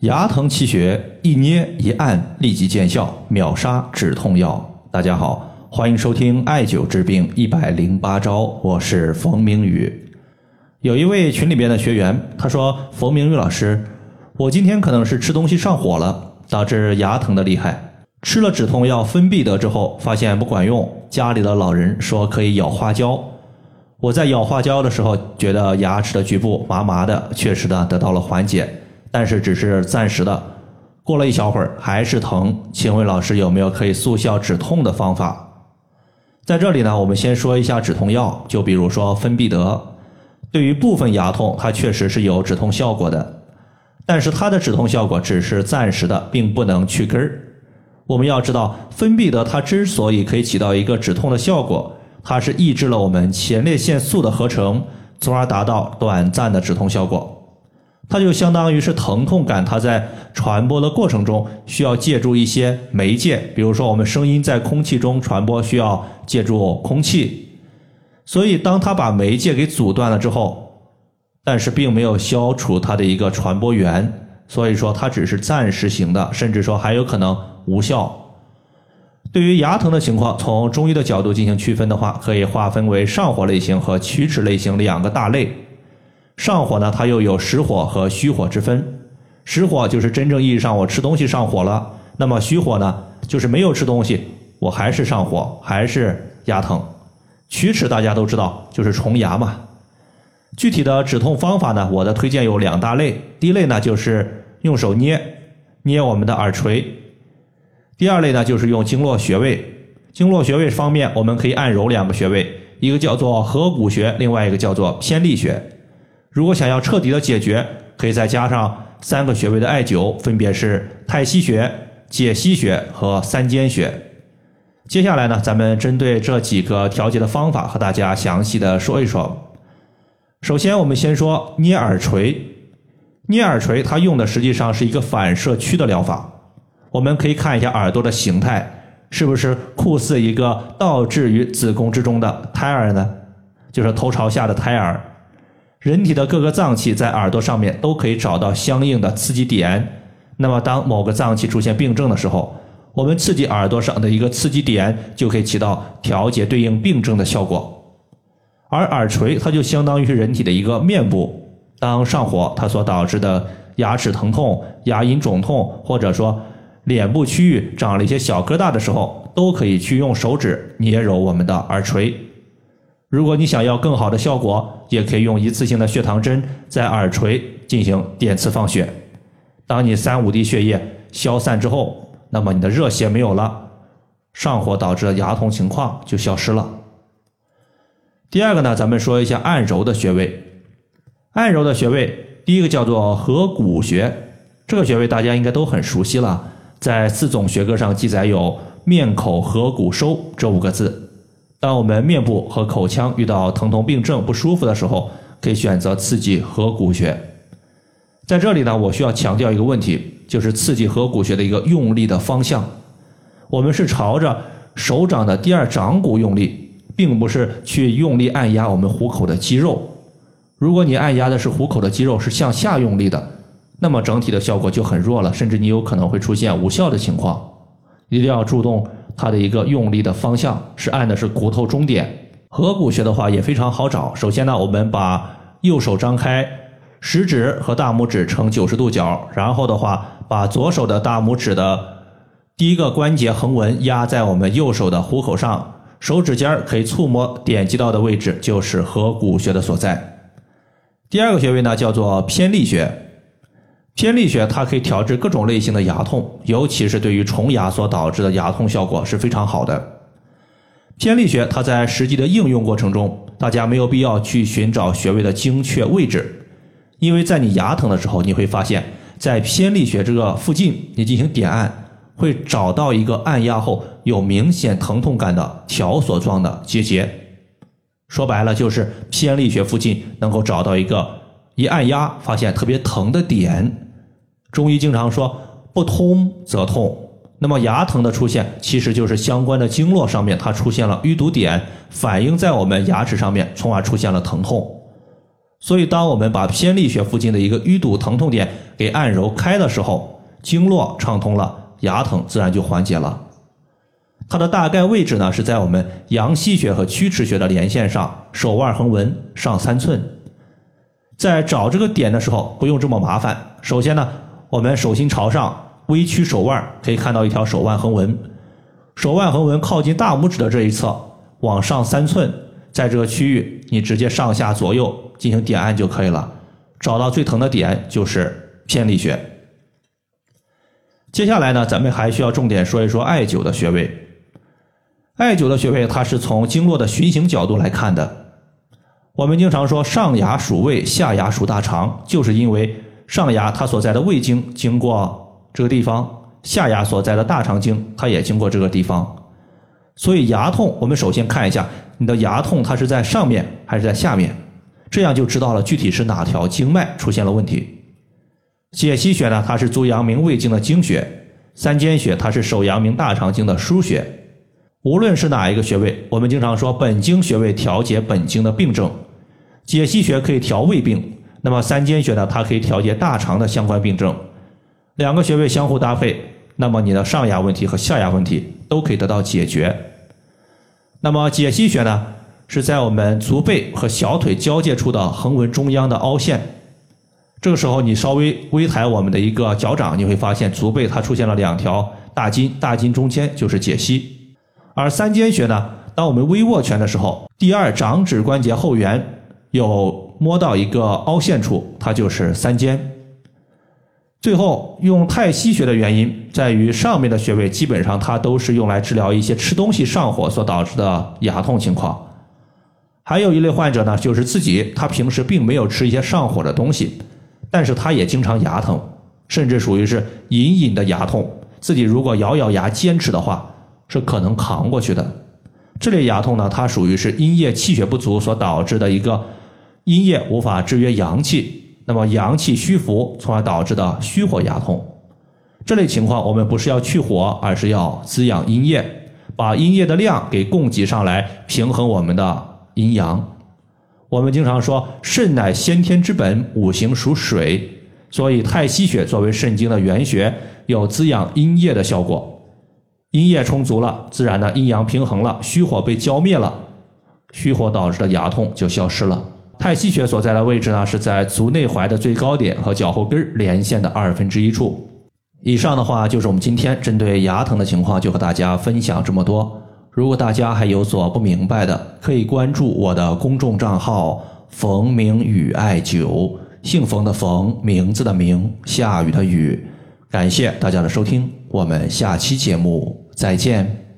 牙疼气血一捏一按立即见效，秒杀止痛药。大家好，欢迎收听艾灸治病一百零八招，我是冯明宇。有一位群里边的学员，他说：“冯明宇老师，我今天可能是吃东西上火了，导致牙疼的厉害。吃了止痛药芬必得之后，发现不管用。家里的老人说可以咬花椒，我在咬花椒的时候，觉得牙齿的局部麻麻的，确实的得到了缓解。”但是只是暂时的，过了一小会儿还是疼，请问老师有没有可以速效止痛的方法？在这里呢，我们先说一下止痛药，就比如说芬必得，对于部分牙痛它确实是有止痛效果的，但是它的止痛效果只是暂时的，并不能去根儿。我们要知道，芬必得它之所以可以起到一个止痛的效果，它是抑制了我们前列腺素的合成，从而达到短暂的止痛效果。它就相当于是疼痛感，它在传播的过程中需要借助一些媒介，比如说我们声音在空气中传播需要借助空气，所以当它把媒介给阻断了之后，但是并没有消除它的一个传播源，所以说它只是暂时性的，甚至说还有可能无效。对于牙疼的情况，从中医的角度进行区分的话，可以划分为上火类型和龋齿类型两个大类。上火呢，它又有实火和虚火之分。实火就是真正意义上我吃东西上火了，那么虚火呢，就是没有吃东西，我还是上火，还是牙疼。龋齿大家都知道，就是虫牙嘛。具体的止痛方法呢，我的推荐有两大类。第一类呢，就是用手捏捏我们的耳垂；第二类呢，就是用经络穴位。经络穴位方面，我们可以按揉两个穴位，一个叫做合谷穴，另外一个叫做偏历穴。如果想要彻底的解决，可以再加上三个穴位的艾灸，分别是太溪穴、解溪穴和三间穴。接下来呢，咱们针对这几个调节的方法和大家详细的说一说。首先，我们先说捏耳垂。捏耳垂，它用的实际上是一个反射区的疗法。我们可以看一下耳朵的形态，是不是酷似一个倒置于子宫之中的胎儿呢？就是头朝下的胎儿。人体的各个脏器在耳朵上面都可以找到相应的刺激点。那么，当某个脏器出现病症的时候，我们刺激耳朵上的一个刺激点，就可以起到调节对应病症的效果。而耳垂它就相当于是人体的一个面部。当上火它所导致的牙齿疼痛、牙龈肿痛，或者说脸部区域长了一些小疙瘩的时候，都可以去用手指捏揉我们的耳垂。如果你想要更好的效果，也可以用一次性的血糖针在耳垂进行点刺放血。当你三五滴血液消散之后，那么你的热邪没有了，上火导致的牙痛情况就消失了。第二个呢，咱们说一下按揉的穴位。按揉的穴位，第一个叫做合谷穴，这个穴位大家应该都很熟悉了，在四种学科上记载有“面口合谷收”这五个字。当我们面部和口腔遇到疼痛病症不舒服的时候，可以选择刺激合谷穴。在这里呢，我需要强调一个问题，就是刺激合谷穴的一个用力的方向。我们是朝着手掌的第二掌骨用力，并不是去用力按压我们虎口的肌肉。如果你按压的是虎口的肌肉，是向下用力的，那么整体的效果就很弱了，甚至你有可能会出现无效的情况。一定要注重。它的一个用力的方向是按的是骨头中点。合谷穴的话也非常好找。首先呢，我们把右手张开，食指和大拇指呈九十度角，然后的话，把左手的大拇指的第一个关节横纹压在我们右手的虎口上，手指尖可以触摸点击到的位置就是合谷穴的所在。第二个穴位呢叫做偏历穴。偏历穴它可以调治各种类型的牙痛，尤其是对于虫牙所导致的牙痛效果是非常好的。偏历穴它在实际的应用过程中，大家没有必要去寻找穴位的精确位置，因为在你牙疼的时候，你会发现在偏历穴这个附近，你进行点按，会找到一个按压后有明显疼痛感的条索状的结节。说白了，就是偏历穴附近能够找到一个一按压发现特别疼的点。中医经常说不通则痛，那么牙疼的出现其实就是相关的经络上面它出现了淤堵点，反映在我们牙齿上面，从而出现了疼痛。所以，当我们把偏历穴附近的一个淤堵疼痛点给按揉开的时候，经络畅通了，牙疼自然就缓解了。它的大概位置呢是在我们阳溪穴和曲池穴的连线上，手腕横纹上三寸。在找这个点的时候，不用这么麻烦。首先呢，我们手心朝上，微曲手腕，可以看到一条手腕横纹。手腕横纹靠近大拇指的这一侧，往上三寸，在这个区域，你直接上下左右进行点按就可以了。找到最疼的点就是偏历穴。接下来呢，咱们还需要重点说一说艾灸的穴位。艾灸的穴位，它是从经络的循行角度来看的。我们经常说上牙属胃，下牙属大肠，就是因为上牙它所在的胃经经过这个地方，下牙所在的大肠经它也经过这个地方。所以牙痛，我们首先看一下你的牙痛，它是在上面还是在下面，这样就知道了具体是哪条经脉出现了问题。解析穴呢，它是足阳明胃经的经穴；三间穴它是手阳明大肠经的腧穴。无论是哪一个穴位，我们经常说本经穴位调节本经的病症。解析穴可以调胃病，那么三间穴呢？它可以调节大肠的相关病症。两个穴位相互搭配，那么你的上牙问题和下牙问题都可以得到解决。那么解析穴呢，是在我们足背和小腿交界处的横纹中央的凹陷。这个时候，你稍微微抬我们的一个脚掌，你会发现足背它出现了两条大筋，大筋中间就是解析。而三间穴呢，当我们微握拳的时候，第二掌指关节后缘。有摸到一个凹陷处，它就是三间。最后用太溪穴的原因在于上面的穴位基本上它都是用来治疗一些吃东西上火所导致的牙痛情况。还有一类患者呢，就是自己他平时并没有吃一些上火的东西，但是他也经常牙疼，甚至属于是隐隐的牙痛，自己如果咬咬牙坚持的话，是可能扛过去的。这类牙痛呢，它属于是阴液气血不足所导致的一个。阴液无法制约阳气，那么阳气虚浮，从而导致的虚火牙痛。这类情况，我们不是要去火，而是要滋养阴液，把阴液的量给供给上来，平衡我们的阴阳。我们经常说，肾乃先天之本，五行属水，所以太溪穴作为肾经的原穴，有滋养阴液的效果。阴液充足了，自然的阴阳平衡了，虚火被浇灭了，虚火导致的牙痛就消失了。太溪穴所在的位置呢，是在足内踝的最高点和脚后跟连线的二分之一处。以上的话就是我们今天针对牙疼的情况，就和大家分享这么多。如果大家还有所不明白的，可以关注我的公众账号“冯明宇艾灸”，姓冯的冯，名字的名，下雨的雨。感谢大家的收听，我们下期节目再见。